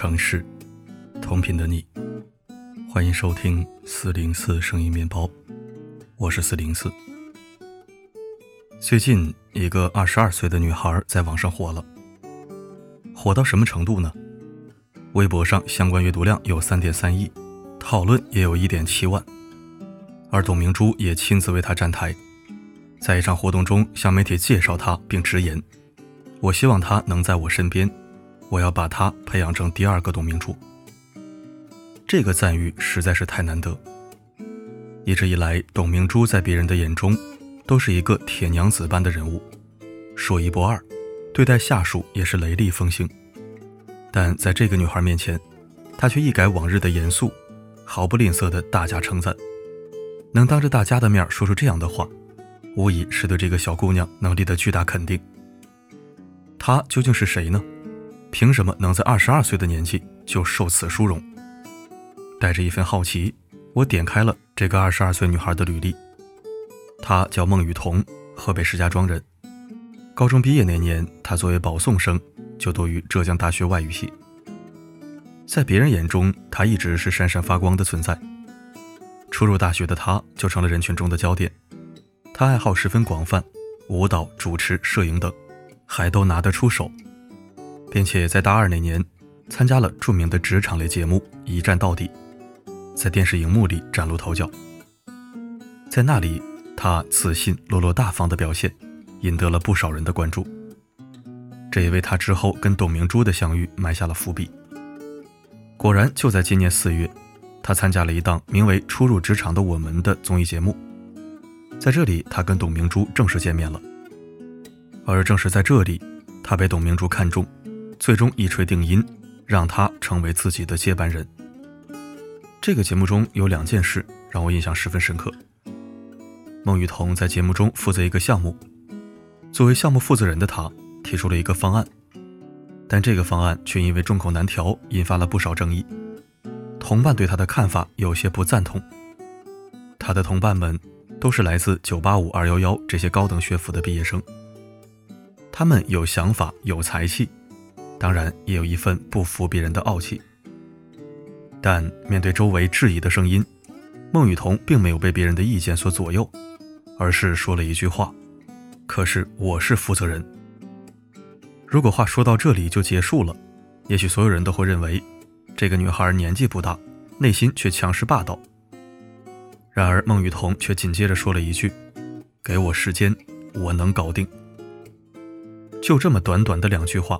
城市，同频的你，欢迎收听四零四声音面包，我是四零四。最近，一个二十二岁的女孩在网上火了，火到什么程度呢？微博上相关阅读量有三点三亿，讨论也有一点七万，而董明珠也亲自为她站台，在一场活动中向媒体介绍她，并直言：“我希望她能在我身边。”我要把她培养成第二个董明珠。这个赞誉实在是太难得。一直以来，董明珠在别人的眼中都是一个铁娘子般的人物，说一不二，对待下属也是雷厉风行。但在这个女孩面前，她却一改往日的严肃，毫不吝啬的大加称赞。能当着大家的面说出这样的话，无疑是对这个小姑娘能力的巨大肯定。她究竟是谁呢？凭什么能在二十二岁的年纪就受此殊荣？带着一份好奇，我点开了这个二十二岁女孩的履历。她叫孟雨桐，河北石家庄人。高中毕业那年，她作为保送生就读于浙江大学外语系。在别人眼中，她一直是闪闪发光的存在。初入大学的她就成了人群中的焦点。她爱好十分广泛，舞蹈、主持、摄影等，还都拿得出手。并且在大二那年，参加了著名的职场类节目《一战到底》，在电视荧幕里崭露头角。在那里，他自信、落落大方的表现，引得了不少人的关注。这也为他之后跟董明珠的相遇埋下了伏笔。果然，就在今年四月，他参加了一档名为《初入职场的我们》的综艺节目，在这里，他跟董明珠正式见面了。而正是在这里，他被董明珠看中。最终一锤定音，让他成为自己的接班人。这个节目中有两件事让我印象十分深刻。孟雨桐在节目中负责一个项目，作为项目负责人的他提出了一个方案，但这个方案却因为众口难调，引发了不少争议。同伴对他的看法有些不赞同。他的同伴们都是来自985、211这些高等学府的毕业生，他们有想法，有才气。当然也有一份不服别人的傲气，但面对周围质疑的声音，孟雨桐并没有被别人的意见所左右，而是说了一句话：“可是我是负责人。”如果话说到这里就结束了，也许所有人都会认为这个女孩年纪不大，内心却强势霸道。然而孟雨桐却紧接着说了一句：“给我时间，我能搞定。”就这么短短的两句话。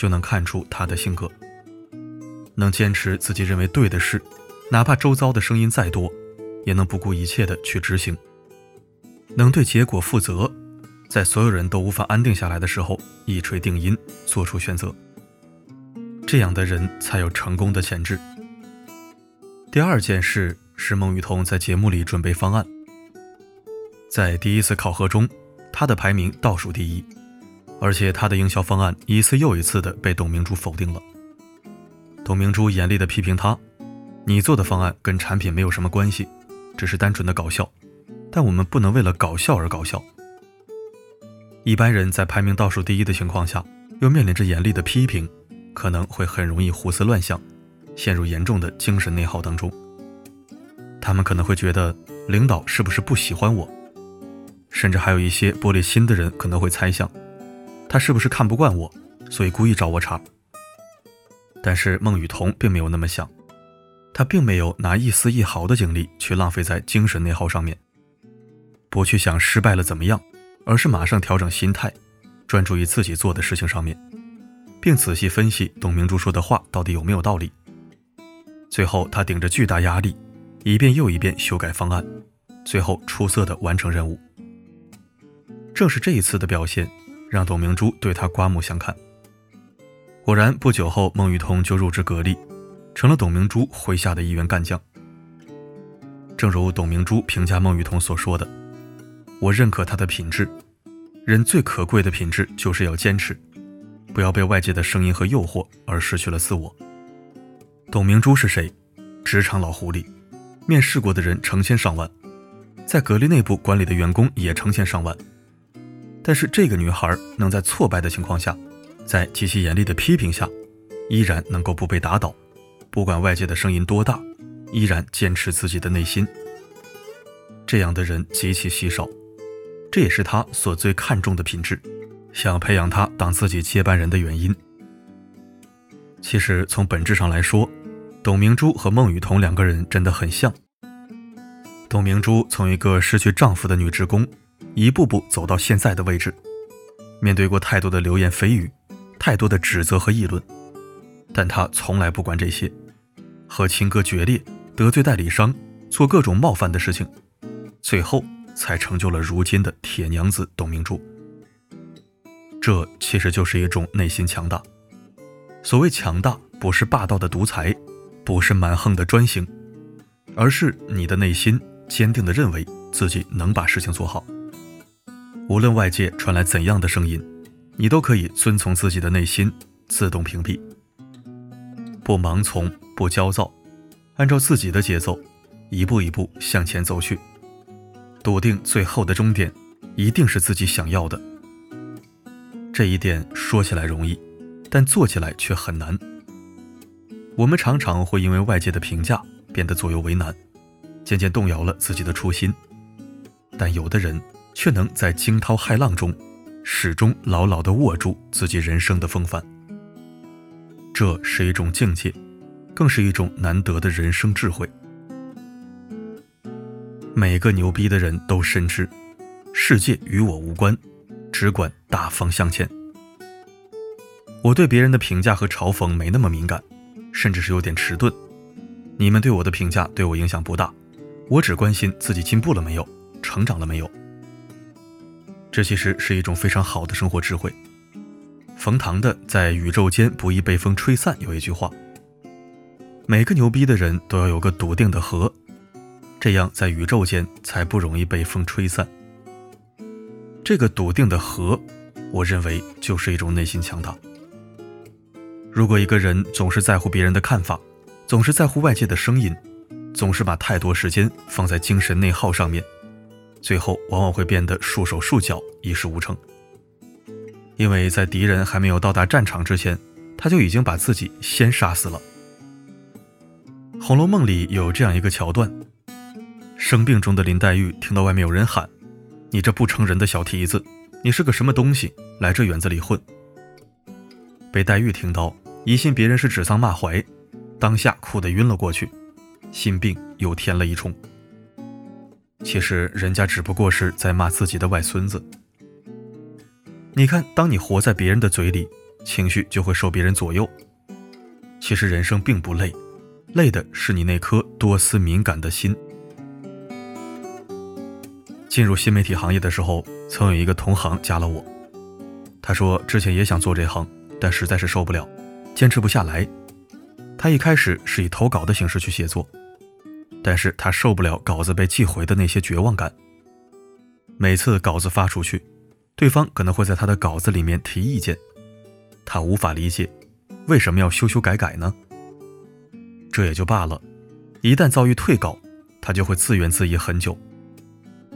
就能看出他的性格，能坚持自己认为对的事，哪怕周遭的声音再多，也能不顾一切的去执行，能对结果负责，在所有人都无法安定下来的时候一锤定音做出选择，这样的人才有成功的潜质。第二件事是孟雨桐在节目里准备方案，在第一次考核中，他的排名倒数第一。而且他的营销方案一次又一次的被董明珠否定了。董明珠严厉的批评他：“你做的方案跟产品没有什么关系，只是单纯的搞笑。但我们不能为了搞笑而搞笑。”一般人在排名倒数第一的情况下，又面临着严厉的批评，可能会很容易胡思乱想，陷入严重的精神内耗当中。他们可能会觉得领导是不是不喜欢我，甚至还有一些玻璃心的人可能会猜想。他是不是看不惯我，所以故意找我茬？但是孟雨桐并没有那么想，他并没有拿一丝一毫的精力去浪费在精神内耗上面，不去想失败了怎么样，而是马上调整心态，专注于自己做的事情上面，并仔细分析董明珠说的话到底有没有道理。最后，他顶着巨大压力，一遍又一遍修改方案，最后出色的完成任务。正是这一次的表现。让董明珠对他刮目相看。果然，不久后，孟雨桐就入职格力，成了董明珠麾下的一员干将。正如董明珠评价孟雨桐所说的：“我认可他的品质，人最可贵的品质就是要坚持，不要被外界的声音和诱惑而失去了自我。”董明珠是谁？职场老狐狸，面试过的人成千上万，在格力内部管理的员工也成千上万。但是这个女孩能在挫败的情况下，在极其严厉的批评下，依然能够不被打倒，不管外界的声音多大，依然坚持自己的内心。这样的人极其稀少，这也是他所最看重的品质，想培养他当自己接班人的原因。其实从本质上来说，董明珠和孟雨桐两个人真的很像。董明珠从一个失去丈夫的女职工，一步步走到现在的位置，面对过太多的流言蜚语，太多的指责和议论，但她从来不管这些，和亲哥决裂，得罪代理商，做各种冒犯的事情。最后才成就了如今的铁娘子董明珠。这其实就是一种内心强大。所谓强大，不是霸道的独裁，不是蛮横的专行，而是你的内心坚定的认为自己能把事情做好。无论外界传来怎样的声音，你都可以遵从自己的内心，自动屏蔽，不盲从，不焦躁，按照自己的节奏，一步一步向前走去。笃定最后的终点一定是自己想要的，这一点说起来容易，但做起来却很难。我们常常会因为外界的评价变得左右为难，渐渐动摇了自己的初心。但有的人却能在惊涛骇浪中，始终牢牢地握住自己人生的风帆。这是一种境界，更是一种难得的人生智慧。每个牛逼的人都深知，世界与我无关，只管大方向前。我对别人的评价和嘲讽没那么敏感，甚至是有点迟钝。你们对我的评价对我影响不大，我只关心自己进步了没有，成长了没有。这其实是一种非常好的生活智慧。冯唐的在宇宙间不易被风吹散有一句话：每个牛逼的人都要有个笃定的核。这样，在宇宙间才不容易被风吹散。这个笃定的核，我认为就是一种内心强大。如果一个人总是在乎别人的看法，总是在乎外界的声音，总是把太多时间放在精神内耗上面，最后往往会变得束手束脚，一事无成。因为在敌人还没有到达战场之前，他就已经把自己先杀死了。《红楼梦》里有这样一个桥段。生病中的林黛玉听到外面有人喊：“你这不成人的小蹄子，你是个什么东西，来这园子里混？”被黛玉听到，疑心别人是指桑骂槐，当下哭得晕了过去，心病又添了一重。其实人家只不过是在骂自己的外孙子。你看，当你活在别人的嘴里，情绪就会受别人左右。其实人生并不累，累的是你那颗多思敏感的心。进入新媒体行业的时候，曾有一个同行加了我。他说之前也想做这行，但实在是受不了，坚持不下来。他一开始是以投稿的形式去写作，但是他受不了稿子被寄回的那些绝望感。每次稿子发出去，对方可能会在他的稿子里面提意见，他无法理解为什么要修修改改呢？这也就罢了，一旦遭遇退稿，他就会自怨自艾很久。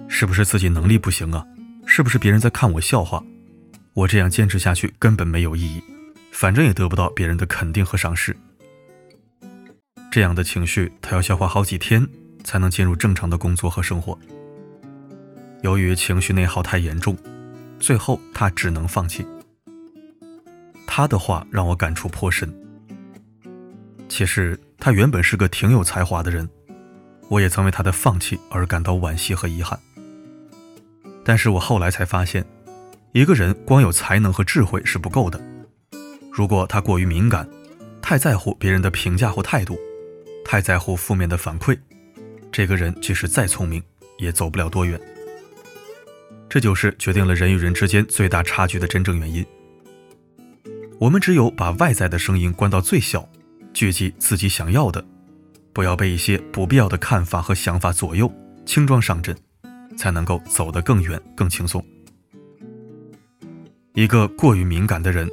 是不是自己能力不行啊？是不是别人在看我笑话？我这样坚持下去根本没有意义，反正也得不到别人的肯定和赏识。这样的情绪，他要消化好几天才能进入正常的工作和生活。由于情绪内耗太严重，最后他只能放弃。他的话让我感触颇深。其实他原本是个挺有才华的人，我也曾为他的放弃而感到惋惜和遗憾。但是我后来才发现，一个人光有才能和智慧是不够的。如果他过于敏感，太在乎别人的评价或态度，太在乎负面的反馈，这个人即使再聪明，也走不了多远。这就是决定了人与人之间最大差距的真正原因。我们只有把外在的声音关到最小，聚集自己想要的，不要被一些不必要的看法和想法左右，轻装上阵。才能够走得更远、更轻松。一个过于敏感的人，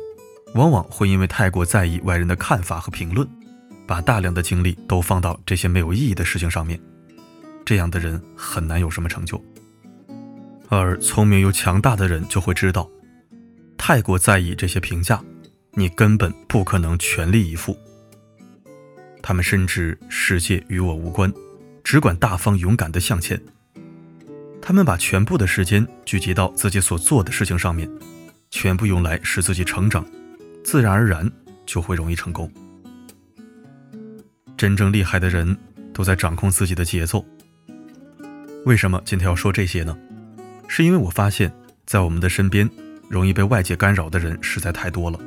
往往会因为太过在意外人的看法和评论，把大量的精力都放到这些没有意义的事情上面。这样的人很难有什么成就。而聪明又强大的人就会知道，太过在意这些评价，你根本不可能全力以赴。他们深知世界与我无关，只管大方勇敢地向前。他们把全部的时间聚集到自己所做的事情上面，全部用来使自己成长，自然而然就会容易成功。真正厉害的人都在掌控自己的节奏。为什么今天要说这些呢？是因为我发现，在我们的身边，容易被外界干扰的人实在太多了。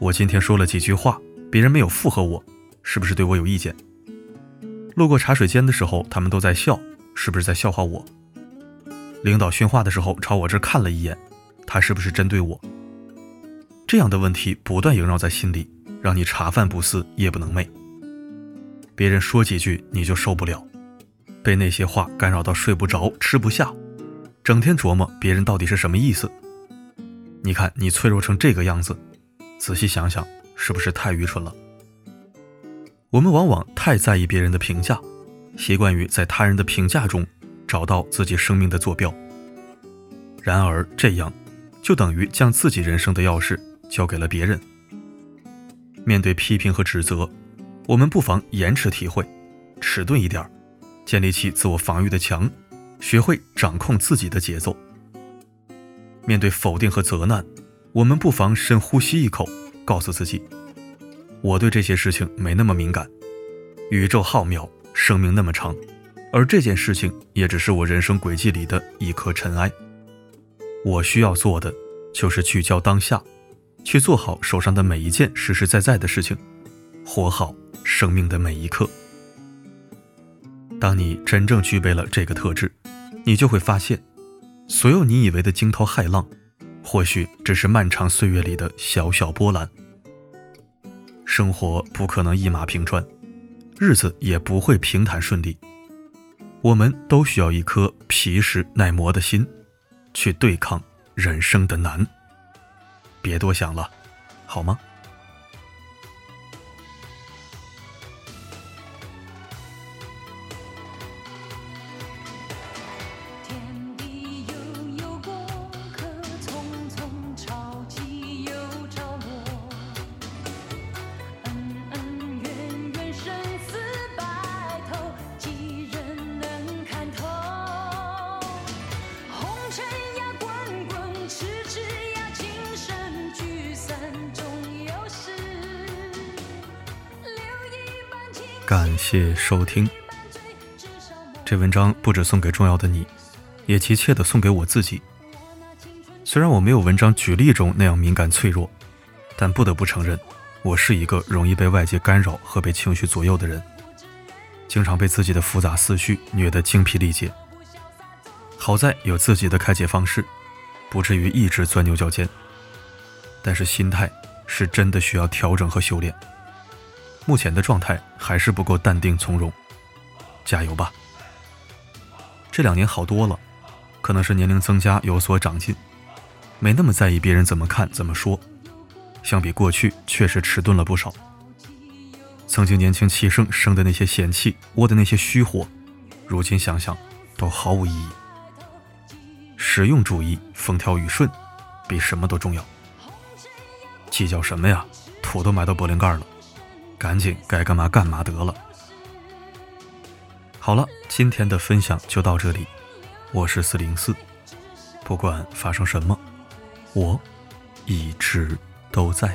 我今天说了几句话，别人没有附和我，是不是对我有意见？路过茶水间的时候，他们都在笑。是不是在笑话我？领导训话的时候朝我这看了一眼，他是不是针对我？这样的问题不断萦绕在心里，让你茶饭不思，夜不能寐。别人说几句你就受不了，被那些话干扰到睡不着、吃不下，整天琢磨别人到底是什么意思。你看你脆弱成这个样子，仔细想想，是不是太愚蠢了？我们往往太在意别人的评价。习惯于在他人的评价中找到自己生命的坐标，然而这样就等于将自己人生的钥匙交给了别人。面对批评和指责，我们不妨延迟体会，迟钝一点儿，建立起自我防御的墙，学会掌控自己的节奏。面对否定和责难，我们不妨深呼吸一口，告诉自己：我对这些事情没那么敏感，宇宙浩渺。生命那么长，而这件事情也只是我人生轨迹里的一颗尘埃。我需要做的就是聚焦当下，去做好手上的每一件实实在在的事情，活好生命的每一刻。当你真正具备了这个特质，你就会发现，所有你以为的惊涛骇浪，或许只是漫长岁月里的小小波澜。生活不可能一马平川。日子也不会平坦顺利，我们都需要一颗皮实耐磨的心，去对抗人生的难。别多想了，好吗？感谢收听。这文章不止送给重要的你，也急切的送给我自己。虽然我没有文章举例中那样敏感脆弱，但不得不承认，我是一个容易被外界干扰和被情绪左右的人，经常被自己的复杂思绪虐得精疲力竭。好在有自己的开解方式，不至于一直钻牛角尖。但是心态是真的需要调整和修炼。目前的状态还是不够淡定从容，加油吧！这两年好多了，可能是年龄增加有所长进，没那么在意别人怎么看怎么说，相比过去确实迟钝了不少。曾经年轻气盛生的那些闲气窝的那些虚火，如今想想都毫无意义。实用主义、风调雨顺，比什么都重要。计较什么呀？土都埋到柏林盖了。赶紧该干嘛干嘛得了。好了，今天的分享就到这里。我是四零四，不管发生什么，我一直都在。